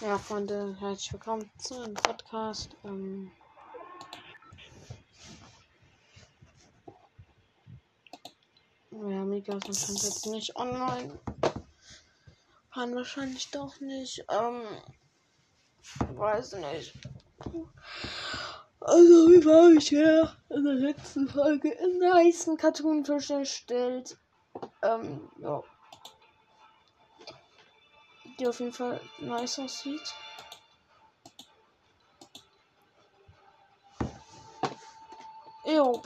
Ja, Freunde, herzlich willkommen zu einem Podcast. Ähm ja, Mika sind jetzt nicht online. Kann wahrscheinlich doch nicht. Ähm, weiß nicht. Also, wie war ich ja in der letzten Folge einen nice Cartoonfisch erstellt. Ähm, ja die auf jeden Fall nice aussieht. Jo.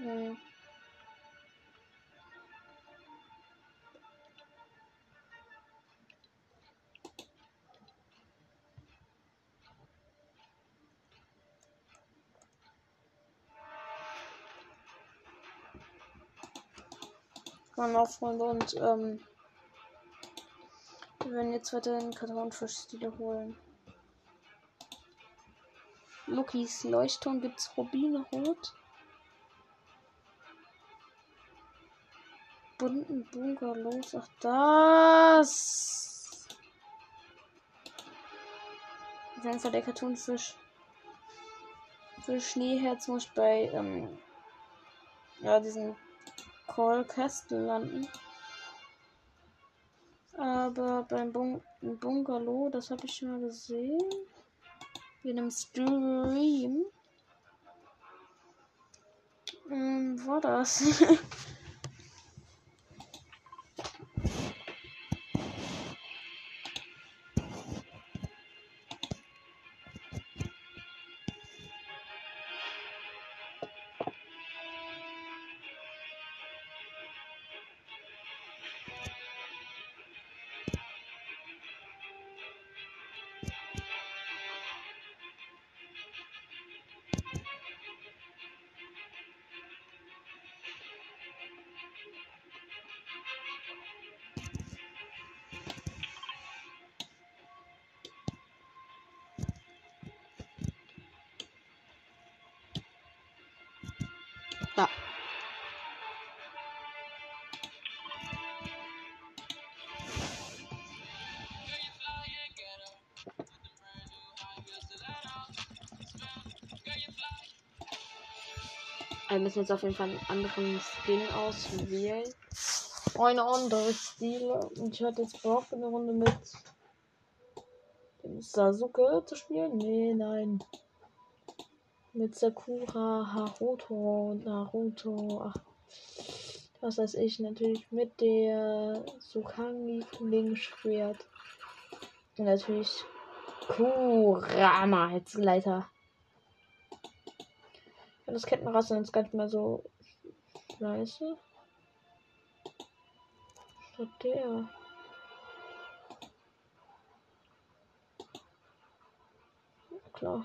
Mhm. Man auch Freunde und ähm, wir werden jetzt weiter den Kartonfischstile holen. Lukis Leuchtturm gibt's Rubinrot. Bunten Bungalows. Ach, das. Auf jeden Fall der Cartoonfisch. Für Schneeherz muss bei ähm, ja, diesen Call Castle landen. Aber beim Bung Bungalow, das habe ich schon mal gesehen. In einem Stream. Ähm, war das? Wir müssen jetzt auf jeden Fall einen anderen Skin auswählen. Eine andere Stile. Und ich hatte jetzt Bock, eine Runde mit dem Sasuke zu spielen. Nee, nein. Mit Sakura, Haruto, Naruto. Ach, was weiß ich. Natürlich mit der Sukangi Schwert. Und natürlich Kurama als Leiter das Kettenrasse jetzt gar nicht mehr so scheiße. Statt der. Klar.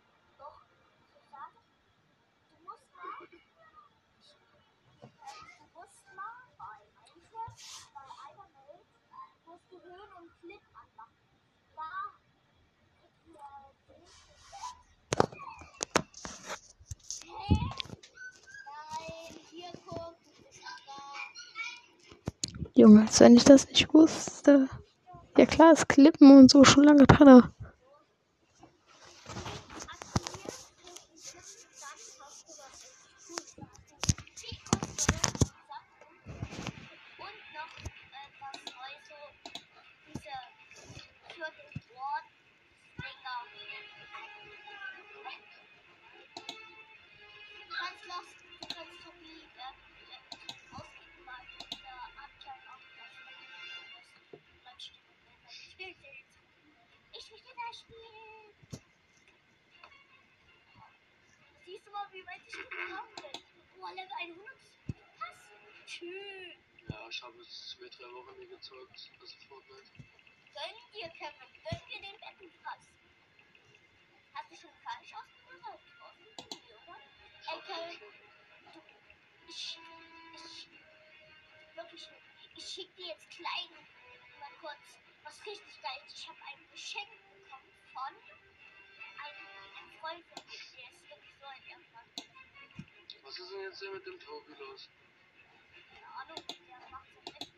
Junge, als wenn ich das nicht wusste. Ja klar, ist Klippen und so schon lange dran. Drin. wie weit ich gekommen bin. Oh, Level 100. Pass. Schön. Ja, ich habe es zwei, drei Wochen nie gezeugt. Also Fortnite. Gönn dir, Kevin. Gönn dir den Bettenpass. Hast du schon falsch ausgedrückt? Ey, Kevin. Ich, ich, wirklich, ich schick dir jetzt klein mal kurz was richtig geil. Ich habe ein Geschenk bekommen von einem, Freund von mir. Der ist wirklich so ein Ehrenmann. Was ist denn jetzt hier mit dem Tobi los? Keine Ahnung, der macht so mit.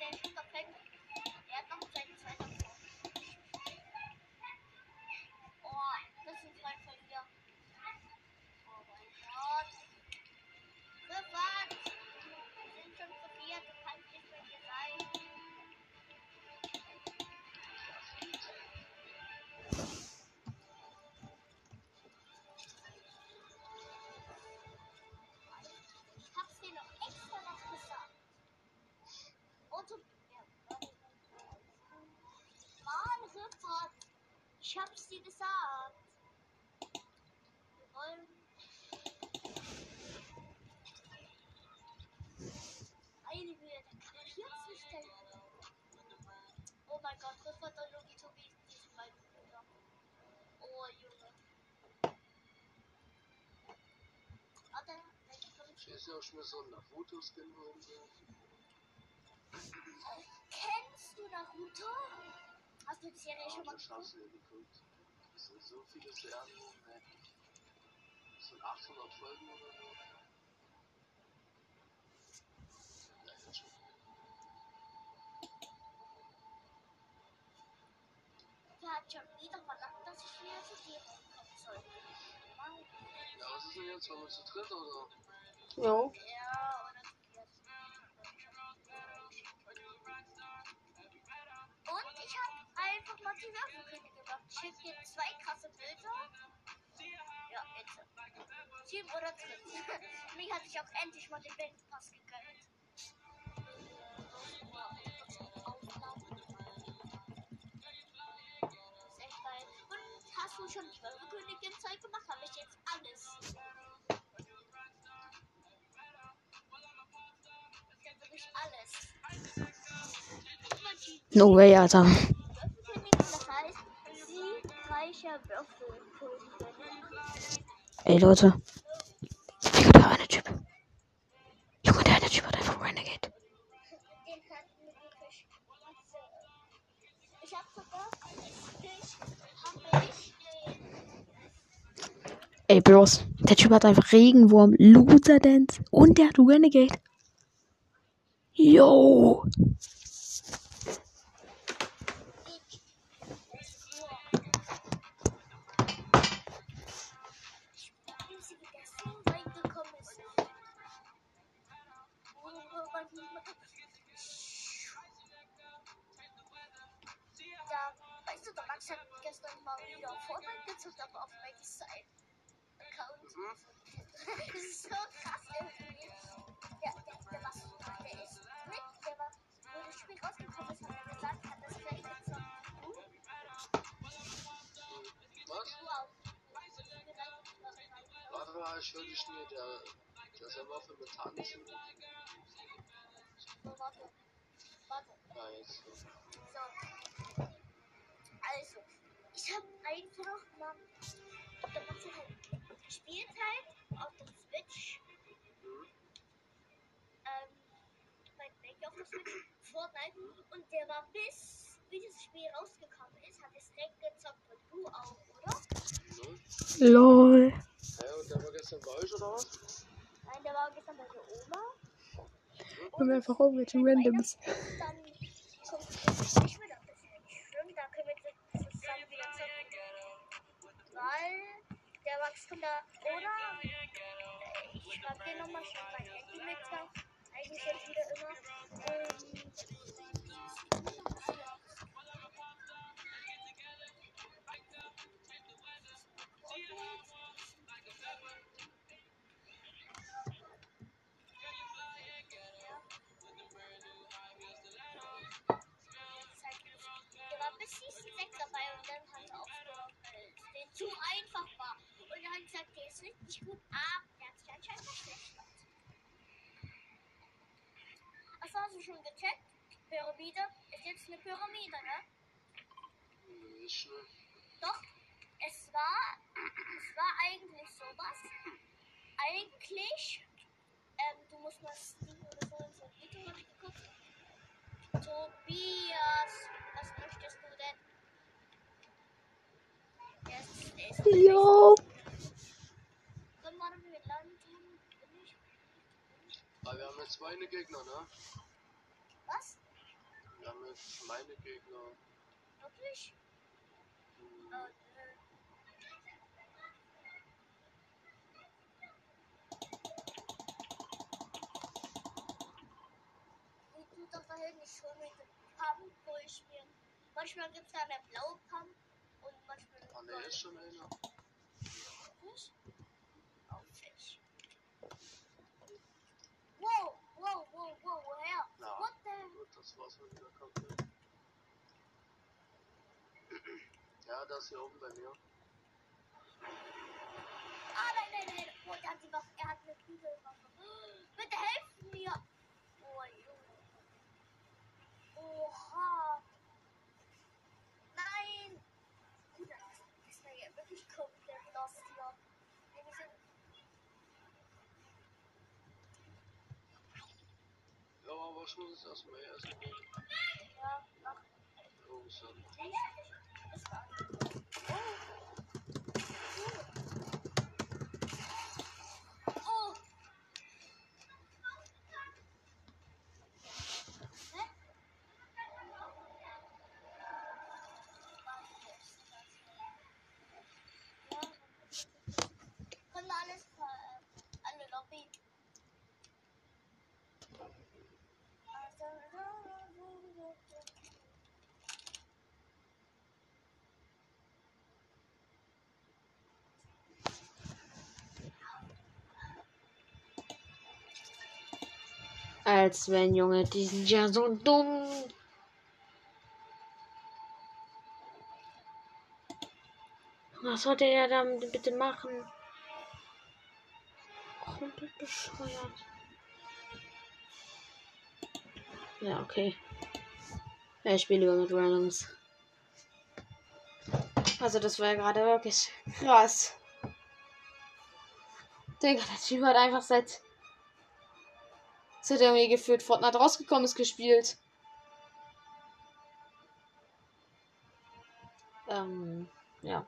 Der ist perfekt. Er hat noch seinen zweiten Ja, Mann, Ripper, ich hab's dir gesagt. Wir wollen. Eine Höhe, der hier nicht stellen. Oh mein Gott, Ripper und Logito gegen diese beiden Brüder. Oh, Junge. Warte, welche Ich ist ja auch schon so ein und so. Kennst du Naruto? Hast du die Serie schon Ja, mal ja geguckt. Das sind so viele Serien. Ne? Das sind 800 Folgen oder so. Ja, jetzt schon. Der hat schon wieder verlangt, dass ich wieder zu dir kommen soll. Ja, was ist denn jetzt? Wollen wir zu dritt oder? Jo. Ja, mal die Würfelkönige gemacht. Ich schicke dir zwei krasse Bilder. Ja, bitte. Team oder dritt. Mir hat sich auch endlich mal den Weltpass gegönnt. Und hast du schon die Würfelkönigin Zeug gemacht? Habe ich jetzt alles. Ich hab wirklich alles. No way, Alter. Ey, Leute. Digga, der eine Typ. Junge, der eine Typ hat einfach Renegade. Ey, Bros. Der Typ hat einfach Regenwurm, Loser Dance und der hat Renegade. Yo. Max hat gestern mal wieder Fortnite gezockt, aber auf Max sein Account. Das ist so krass irgendwie. Der, der, der, was, der ist mit, der war, wo das Spiel rausgekommen ist, hat er gesagt, hat das gleich gezockt. Was? Wow. Warte mal, ich höre dich nie. Der, der Server für Methan ist. So, warte. Warte. Ja, jetzt. so. So. Also, ich habe einfach mal auf der Max halt gespielt halt auf der Switch. Ähm, mein Make auf der Switch, Fortnite. Und der war bis, wie das Spiel rausgekommen ist, hat es direkt gezockt und du auch, oder? Lol. Hä, und der war gestern bei euch oder was? Nein, der war gestern bei der Oma. Und einfach irgendwelche Randoms. Dann kommt es nicht wieder Weil der Wachstum da. Oder? Ich schreibe dir nochmal schon mein Handy mit. Eigentlich jetzt wieder immer. Ähm, bis Season 6 dabei und dann hat er zu einfach war. Und er hat gesagt, der ist richtig gut, aber der hat sich anscheinend verschlechtert. Achso, hast du schon gecheckt? Pyramide ist jetzt eine Pyramide, ne? Nicht, ne? Doch, es war, es war eigentlich sowas. Eigentlich, ähm, du musst mal Steam oder so ein Video hab ich geguckt. Tobias, was möchtest du denn? Der ist, der ist Jo. Dann waren wir landen. Bin ich- Aber wir haben jetzt meine Gegner, ne? Was? Wir haben jetzt meine Gegner. Wirklich? Hm, tust doch dahin nicht schon mit dem Pump durchspielen. Manchmal gibt es da eine blaue Pump und manchmal Ah, ne, ist schon einer. Nicht? Auffällig. Wow, wow, wow, wow, woher? Na. What the? Gut, das war's mal wieder komplett. Ja, das hier oben bei mir. Ah, nein, nein, nein. Oh, der hat die Waffe. Er hat eine Kugelwaffe. Bitte helft mir. Oh, Junge. Oha. Nein. Gut, das ist mir ja wirklich komplett lost. Wir sind Ja, aber muss es erstmal erst. ja, ach, Oh, so. ist Als wenn, Junge, die sind ja so dumm. Was sollte er da bitte machen? Komplett bescheuert. Ja, okay. Ich spiele lieber mit Randoms. Also, das war ja gerade wirklich krass. Digga, der Typ hat einfach seit. Seit er irgendwie geführt Fortnite rausgekommen ist, gespielt. Ähm, ja.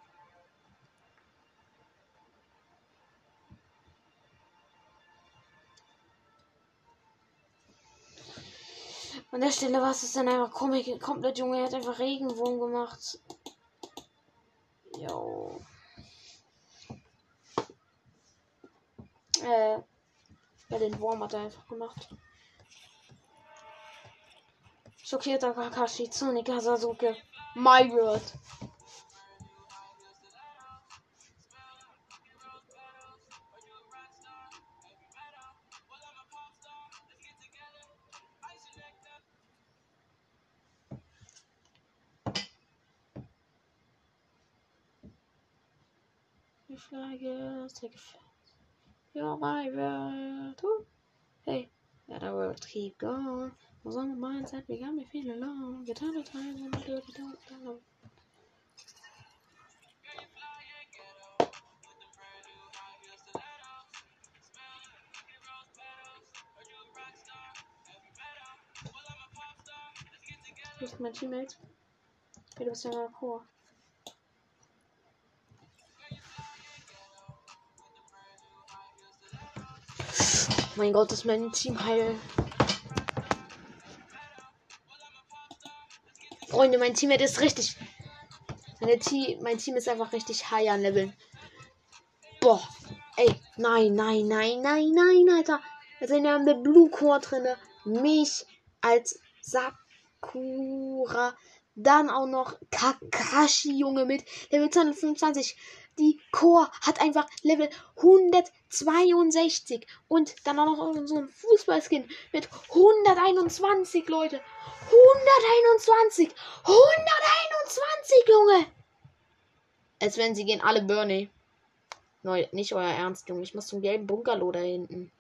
An der Stelle war es dann einfach komisch, komplett Junge, er hat einfach Regenwurm gemacht. Jo. Äh, ja, den Wurm hat er einfach gemacht. Schockierter Kakashi, Tsunika Sasuke. My. Die Flagge, take a flight. You're my world. Ooh. Hey, let our world keep going. Was on the mindset, we got me feeling alone. Get out of time I do it, don't. Du bist mein Teammate. Hey, du bist ja mal Chor. mein Gott, ist mein Team heil. Freunde, mein Team ist richtig. Team, mein Team ist einfach richtig high an Leveln. Boah. Ey, nein, nein, nein, nein, nein, Alter. Also wir haben eine Blue Core drinne. Mich als Sakura. Dann auch noch Kakashi, Junge, mit Level 225. Die Core hat einfach Level 162. Und dann auch noch so ein Fußballskin mit 121, Leute. 121. 121, Junge. Als wenn sie gehen alle Bernie. Neu, nicht euer Ernst, Junge. Ich muss zum gelben Bungalow da hinten.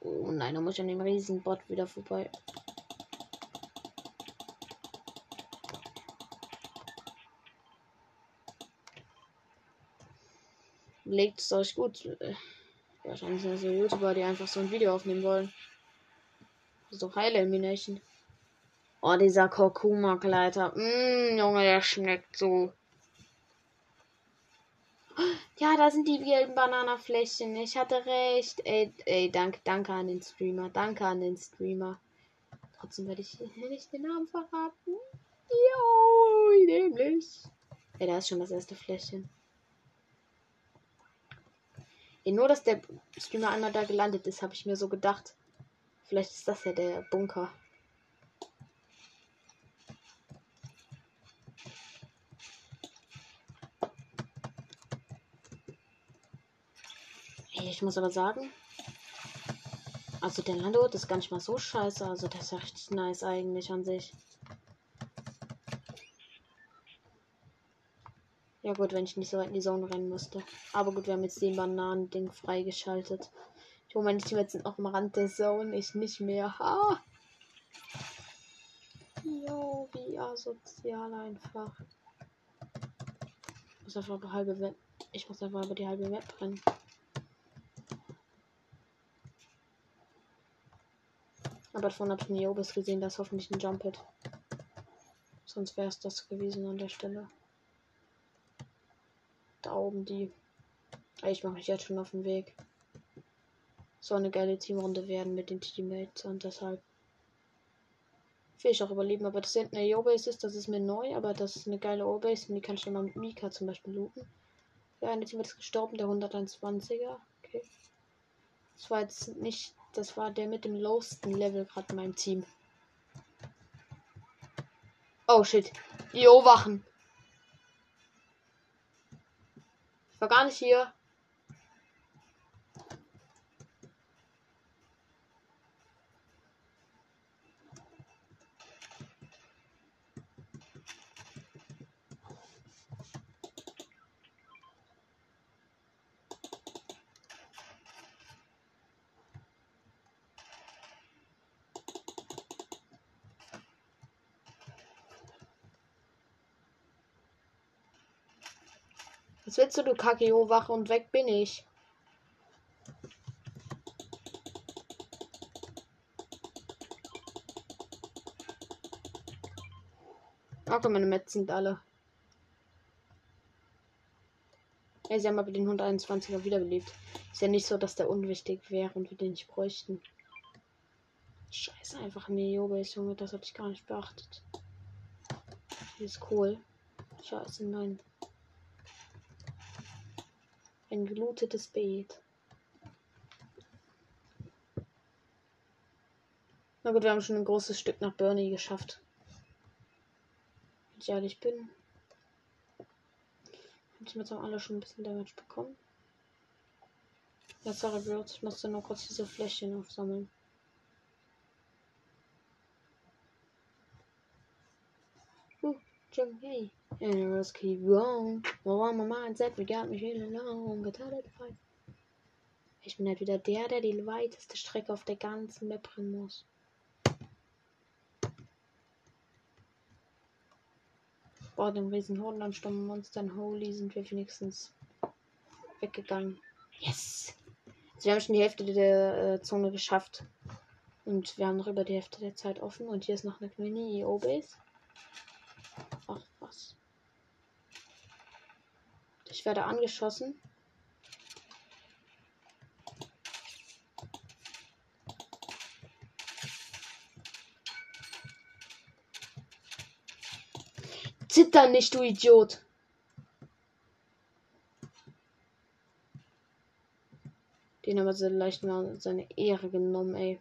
Oh nein, da muss ich an dem Riesenbot wieder vorbei. Legt es euch gut. Äh, Wahrscheinlich sind das so YouTuber, die einfach so ein Video aufnehmen wollen. Das ist doch Heile Elimination. Oh, dieser Kurkuma-Gleiter. Mmm, Junge, der schmeckt so. Ja, da sind die gelben Bananafläschchen. Ich hatte recht. Ey, ey, danke, danke an den Streamer. Danke an den Streamer. Trotzdem werde ich nicht den Namen verraten. Jo, nämlich. Ey, da ist schon das erste Fläschchen. Ey, nur, dass der Streamer einmal da gelandet ist, habe ich mir so gedacht. Vielleicht ist das ja der Bunker. Ich muss aber sagen, also der Landort ist gar nicht mal so scheiße. Also das ist ja richtig nice eigentlich an sich. Ja gut, wenn ich nicht so weit in die Zone rennen müsste. Aber gut, wir haben jetzt den Bananen-Ding freigeschaltet. Ich hole meine Teammates sind auch am Rand der Zone. Ich nicht mehr. Ha! Jo, wie asozial einfach. Ich muss einfach halbe Map. Ich muss einfach über die halbe Map rennen. Aber davon habe ich nie Obis gesehen, das ist hoffentlich ein Jump Hit. Sonst wäre es das gewesen an der Stelle. Da oben die. Ich mache mich jetzt schon auf den Weg. So eine geile Teamrunde werden mit den Teammates und deshalb will ich auch überleben. Aber das hinten eine O-Base ist, das ist mir neu, aber das ist eine geile O-Base und die kann ich immer mit Mika zum Beispiel looten. Der eine Team ist gestorben, der 121er. Okay. Das war jetzt nicht das war der mit dem lowsten Level gerade in meinem Team. Oh shit. Jo, wachen. Ich war willst du, Kakeo, wache und weg bin ich. Okay, meine Mets sind alle. Ja, sie haben aber den 121er wiederbelebt. Ist ja nicht so, dass der unwichtig wäre und wir den nicht bräuchten. Scheiße, einfach Neo-Base, Junge, das habe ich gar nicht beachtet. Die ist cool. Scheiße, nein. Ein gelootetes Beet. Na gut, wir haben schon ein großes Stück nach Bernie geschafft. Wenn ich ehrlich bin. Haben sie jetzt auch alle schon ein bisschen Damage bekommen. Ja, sorry, Bros. Ich musste nur kurz diese Fläschchen aufsammeln. Jung, hey. And let's keep going. Well, on my mindset, we got me feeling long. Ich bin halt wieder der, der die weiteste Strecke auf der ganzen Map rennen muss. Boah, dem riesen Hodenansturm Monstern Holy sind wir wenigstens weggegangen. Yes! Also wir haben schon die Hälfte der äh, Zone geschafft. Und wir haben noch über die Hälfte der Zeit offen. Und hier ist noch eine Mini-EO-Base was. Ich werde angeschossen. Zitter nicht, du Idiot. Den aber so leicht mal seine Ehre genommen, ey.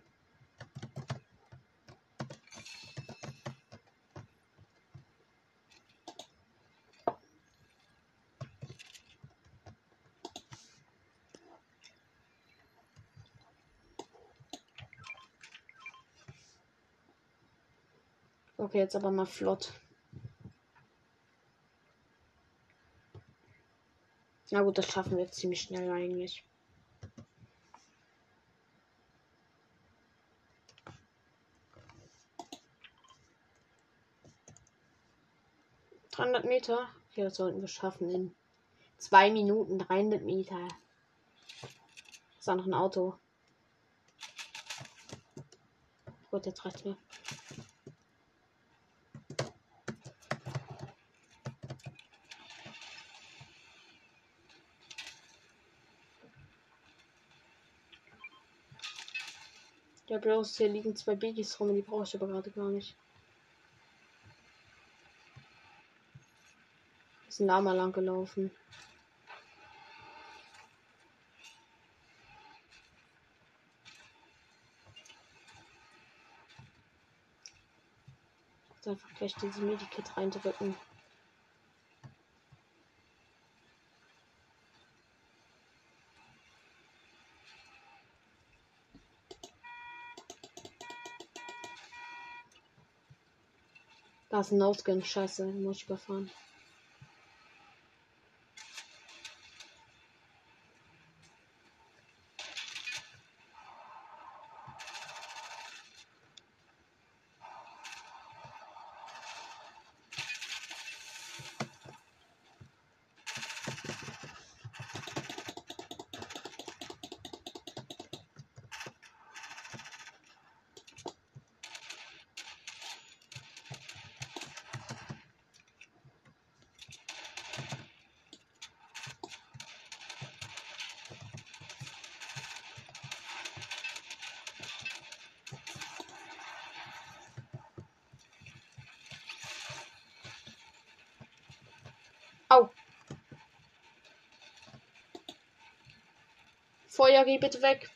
Okay, jetzt aber mal flott. Na gut, das schaffen wir ziemlich schnell eigentlich. Dreihundert Meter. Okay, das sollten wir schaffen in zwei Minuten. 300 Meter. Ist da noch ein Auto? Gut, jetzt reicht mir. Ja, bloß hier liegen zwei Biggies rum, die brauche ich aber gerade gar nicht. Sind da mal lang gelaufen. Jetzt einfach gleich dieses Medikit reindrücken. Ein No-Skin. Scheiße, muss ich überfahren. Feuer, bitte weg.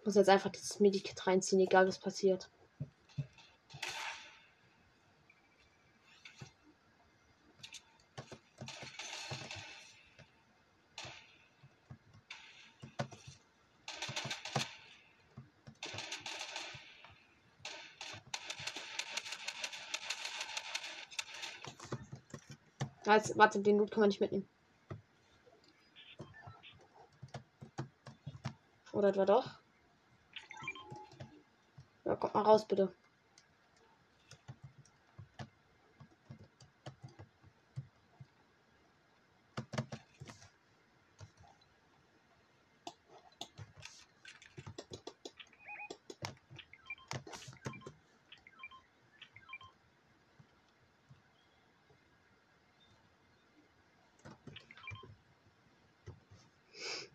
Ich muss jetzt einfach das Medikit reinziehen, egal was passiert. Als, warte, den Loot kann man nicht mitnehmen. Oder etwa doch? Ja, kommt mal raus, bitte.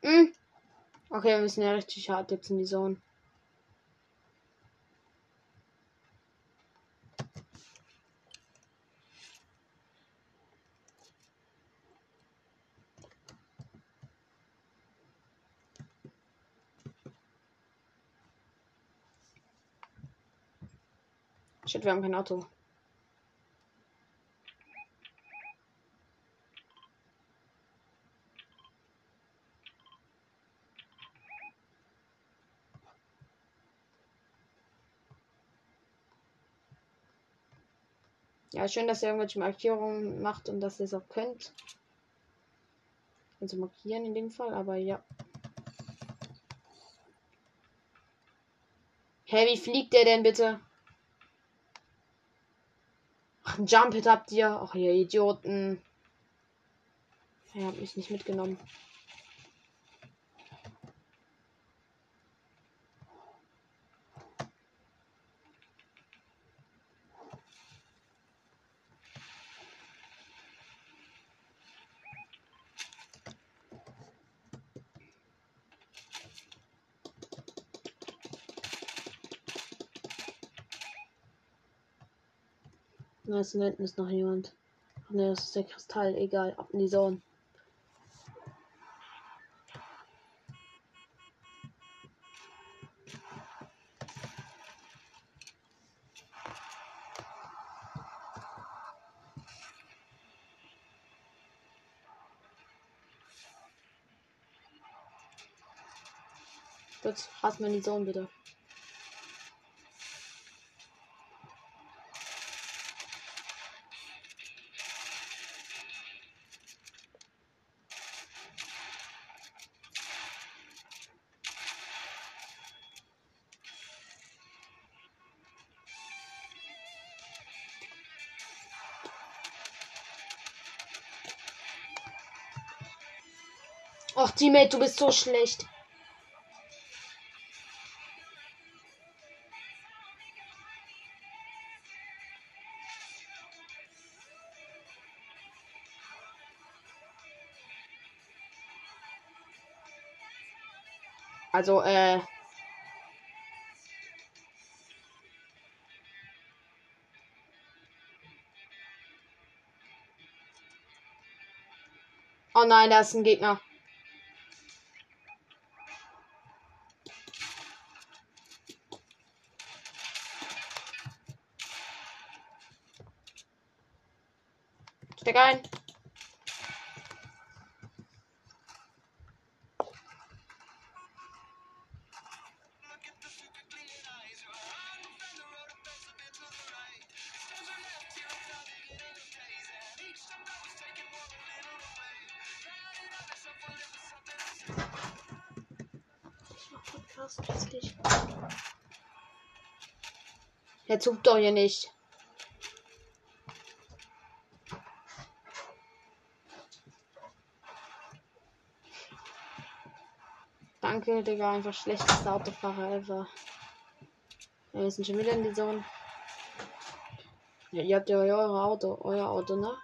Hm. Okay, wir müssen ja richtig hart jetzt in die Zone. Shit, wir haben kein Auto. Ja, schön, dass ihr irgendwelche Markierungen macht und dass ihr es auch könnt. Also markieren in dem Fall, aber ja. Hä, hey, wie fliegt der denn bitte? Ach, ein Jump Hit habt ihr. Ach, ihr Idioten. Er hat mich nicht mitgenommen. Na, hinten ist noch jemand. Ne, das ist der Kristall. Egal, ab in die Zone. Jetzt rasten wir in die Zone, bitte. Teammate, du bist so schlecht. Also, äh. Oh nein, da ist ein Gegner. Der zuckt doch hier nicht. Danke, Digga. Einfach schlechtester Autofahrer ever. Ja, wir sind schon wieder in die Zone. Ja, ihr habt ja euer Auto, euer Auto, ne?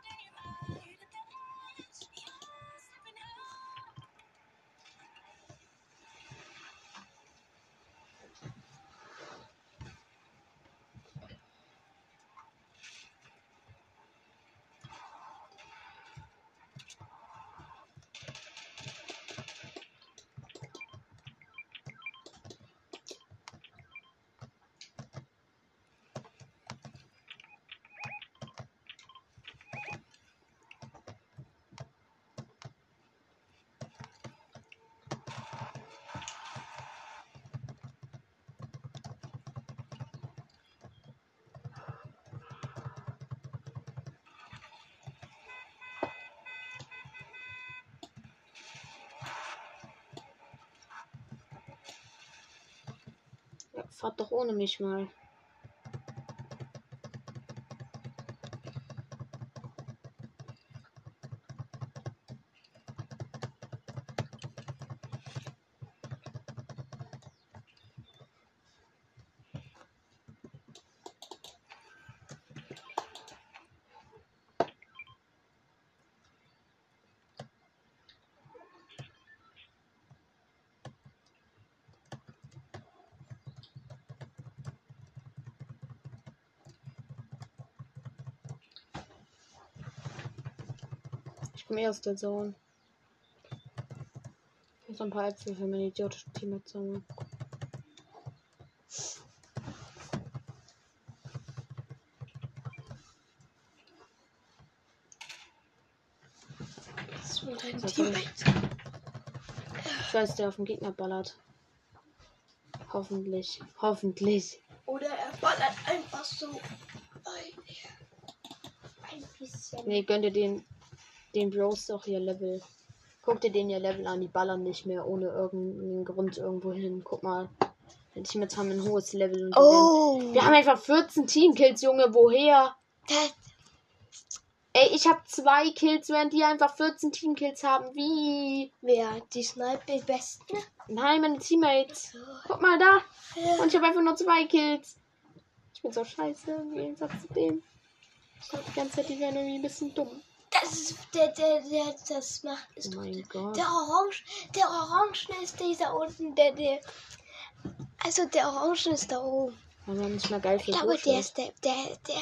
Fahrt doch ohne mich mal. Ich komme erst der Zone. Hier so ein paar Äpfel für meine idiotischen Teammates sammeln. Das war dein Teammate. Ich weiß, der auf den Gegner ballert. Hoffentlich. Hoffentlich. Oder er ballert einfach so ein, ein bisschen. Nee, gönnt ihr den, den Bros doch ihr Level. Guck dir den ihr Level an, die ballern nicht mehr ohne irgendeinen Grund irgendwo hin. Guck mal. Die Teammates haben ein hohes Level. Und die Oh. werden- Wir haben einfach 14 Teamkills, Junge. Woher? Das, Ey, ich habe zwei Kills, während die einfach 14 Teamkills haben. Wie? wer die Sniper besten? Nein, meine Teammates. Guck mal da. Ja. Und ich habe einfach nur zwei Kills. Ich bin so scheiße im Gegensatz zu dem. Ich dachte die ganze Zeit, die wären irgendwie ein bisschen dumm. Ist der, der, der das macht. Oh Ist mein Gott. der Orange, der Orange ist dieser unten, der, der. Also der Orange ist da oben. War nicht mal geil Ich glaube, der ist der, der, der.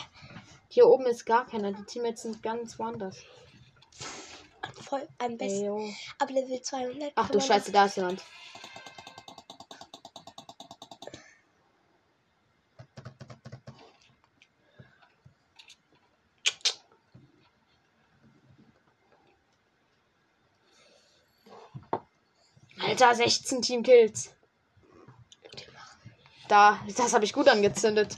Hier oben ist gar keiner. Die Teammates sind ganz woanders. Voll am besten. Ey, yo. Ab Level 200. Ach du Scheiße, da ist jemand. Alter, 16 Teamkills. Da, das habe ich gut angezündet.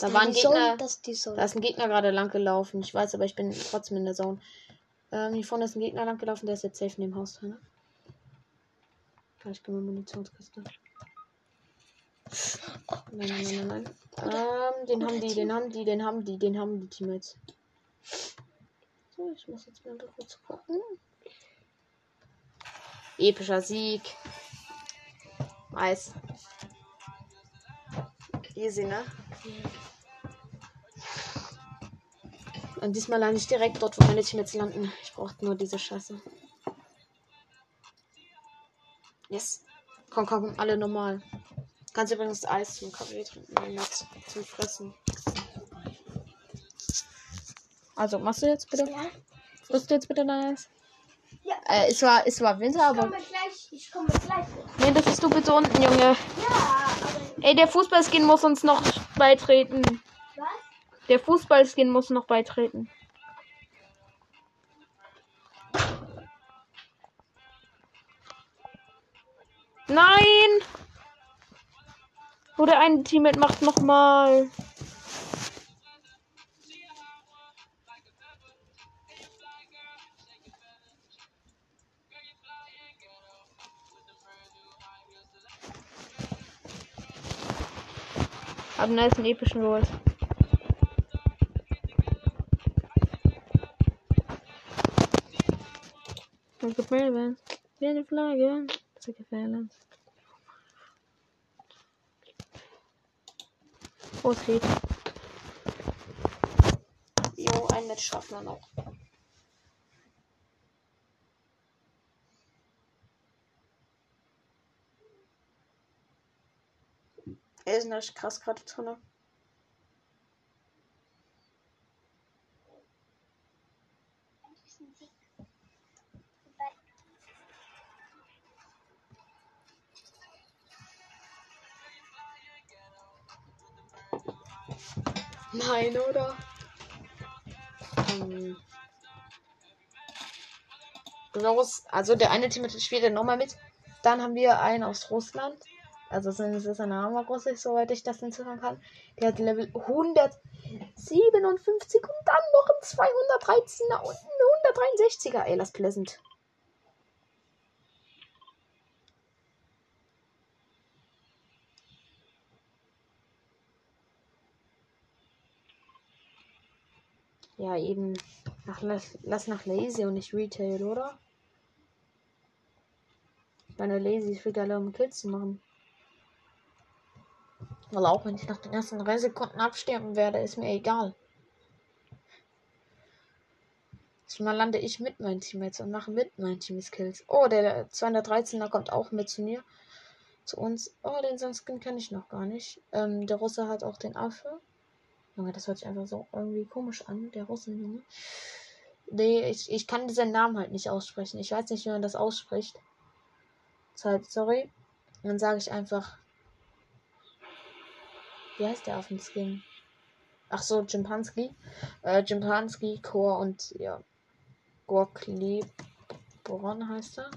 War, war Da die Zone? Gegner-. Da ist ein Gegner gerade lang gelaufen. Ich weiß, aber ich bin trotzdem in der Zone. Ähm, hier vorne ist ein Gegner lang gelaufen, der ist jetzt safe in dem Haus drin. ne? Vielleicht können wir Munitionskiste. Nein, nein, nein, nein, nein. Ähm, den haben die, den haben die, den haben die, den haben die Teammates. So, ich muss jetzt mal kurz gucken. Epischer Sieg. Nice. Easy, ne? Und diesmal lande ich direkt dort, wo meine Teammates landen. Ich brauchte nur diese Scheiße. Yes. Komm, komm, alle normal. Kannst übrigens Eis zum Kaffee trinken, zum Fressen. Also, machst du jetzt bitte? ja? Frisst du jetzt bitte dein Eis? Äh, es war, es war Winter, Ich aber. komme gleich. Ich komme gleich. Nee, das ist du bitte unten, Junge. Ja, aber Ey, der Fußballskin muss uns noch beitreten. was? Der Fußballskin muss noch beitreten. Nein! Oder ein Teammate macht noch mal. Einen nice epischen geholt. Look at Merlin. Viene Flagge. Så gefährlich. Oh, es geht. Jo, ein Match schaffen wir noch. Er ist krass gerade drin. Nein, oder? Ähm. Groß, also der eine Team spielt ja nochmal mit. Dann haben wir einen aus Russland. Also es ist es ein armer Russisch, soweit ich das entziffern kann. Der hat Level 157 und dann noch ein 213er und ein 163er. Ey, das pleasant. Ja, eben. Nach, lass, lass nach Lazy und nicht Retail, oder? Meine Lazy ist viel geiler, um Kills zu machen. Weil auch wenn ich nach den ersten drei Sekunden absterben werde, ist mir egal. Mal lande ich mit meinen Teammates und mache mit meinen Teammates Kills. Oh, der 213er kommt auch mit zu mir. Zu uns. Oh, den Sunskin kenne ich noch gar nicht. Ähm, der Russe hat auch den Affe. Junge, das hört sich einfach so irgendwie komisch an, der Russenjunge. Nee, ich, ich kann diesen Namen halt nicht aussprechen. Ich weiß nicht, wie man das ausspricht. Zeit, sorry. Dann sage ich einfach. Wie heißt der auf dem Skin? Ach so, Chimpanski. Äh, Chimpanski, Core und ja. Gorkli Boron heißt er.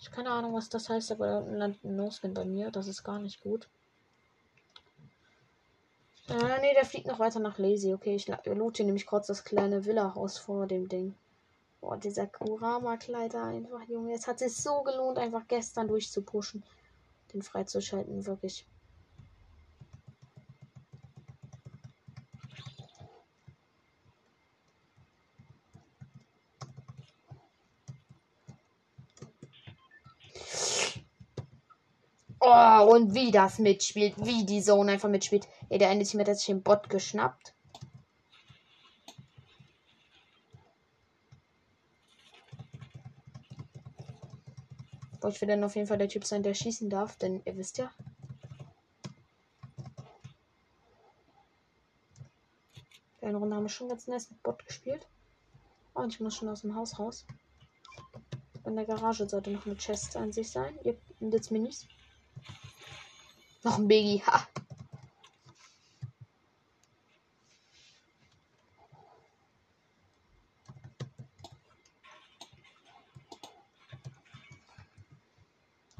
Ich keine Ahnung, was das heißt, aber da unten landet ein No-Skin bei mir. Das ist gar nicht gut. Ah, nee, der fliegt noch weiter nach Lazy. Okay, ich la- loot hier nämlich kurz das kleine Villa-Haus vor dem Ding. Boah, dieser Kurama-Kleider einfach, Junge. Es hat sich so gelohnt, einfach gestern durchzupushen. Den freizuschalten, wirklich. Oh, und wie das mitspielt, wie die Zone einfach mitspielt. Ey, der eine Team hat sich den Bot geschnappt. Boah, ich will dann auf jeden Fall der Typ sein, der schießen darf, denn ihr wisst ja. Eine Runde haben wir schon ganz nice mit Bot gespielt. Oh, und ich muss schon aus dem Haus raus. In der Garage sollte noch eine Chest an sich sein. Ihr, und jetzt Minis. Noch ein Biggie. Ha.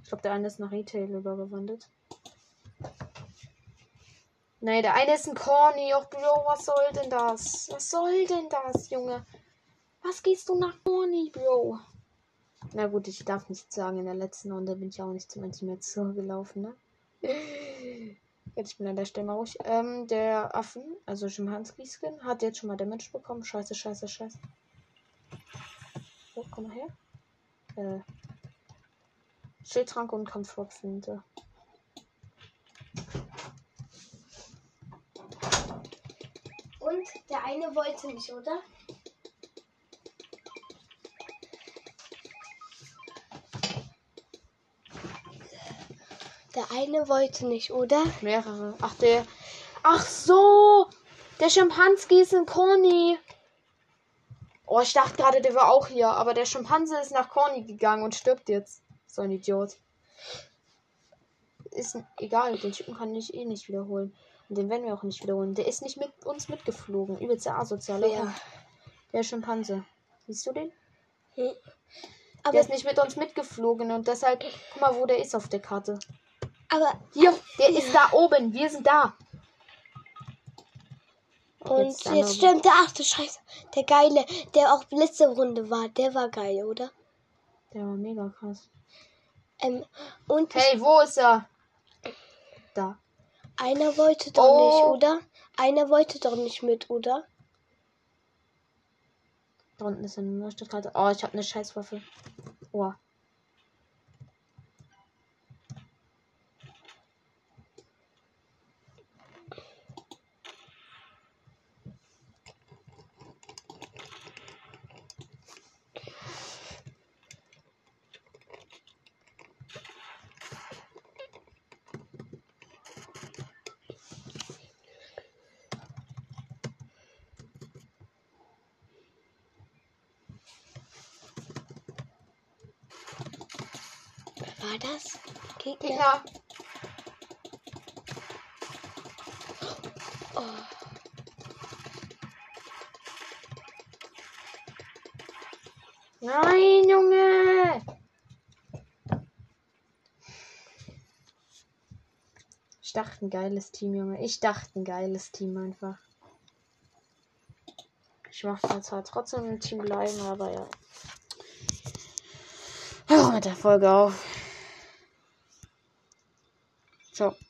Ich glaube, der eine ist nach Retail übergewandert. Nee, der eine ist ein Corny. Och, Bro, was soll denn das? Was soll denn das, Junge? Was gehst du nach Corny, Bro? Na gut, ich darf nicht sagen, in der letzten Runde bin ich auch nicht zu meinem Team zugelaufen, ne? Jetzt ich bin an der Stelle mal ruhig. Ähm, der Affen, also Schimpanski-Skin, hat jetzt schon mal Damage bekommen. Scheiße, scheiße, scheiße. So, komm mal her. Äh. Schildtrank und Kampfwurflinte. Und der eine wollte nicht, oder? Eine wollte nicht, oder? Mehrere. Ach, der. Ach so! Der Schimpanski ist ein Corny. Oh, ich dachte gerade, der war auch hier. Aber der Schimpanse ist nach Corny gegangen und stirbt jetzt. So ein Idiot. Ist egal, den Typen kann ich eh nicht wiederholen. Und den werden wir auch nicht wiederholen. Der ist nicht mit uns mitgeflogen. Übelst der asoziale. Ja. Der Schimpanse. Siehst du den? Hm. Der Aber, ist nicht mit uns mitgeflogen und deshalb, guck mal, wo der ist auf der Karte. Aber Hier, der ist da oben. Wir sind da. und Jetzt jetzt, stimmt der achte Scheiße. Der geile, der auch letzte Runde war, der war geil, oder? Der war mega krass. Ähm, und Hey, wo ist er? Da. einer wollte doch Oh. nicht, oder? Einer wollte doch nicht mit, oder? Da unten ist eine Neustadtkarte. Oh, ich habe eine Scheißwaffe. Oh. Wer war das? Gegner. Gegner. Nein, Junge. Ich dachte ein geiles Team, Junge. Ich dachte ein geiles Team einfach. Ich mache zwar trotzdem im Team bleiben, aber ja. Hör mit der Folge auf. So.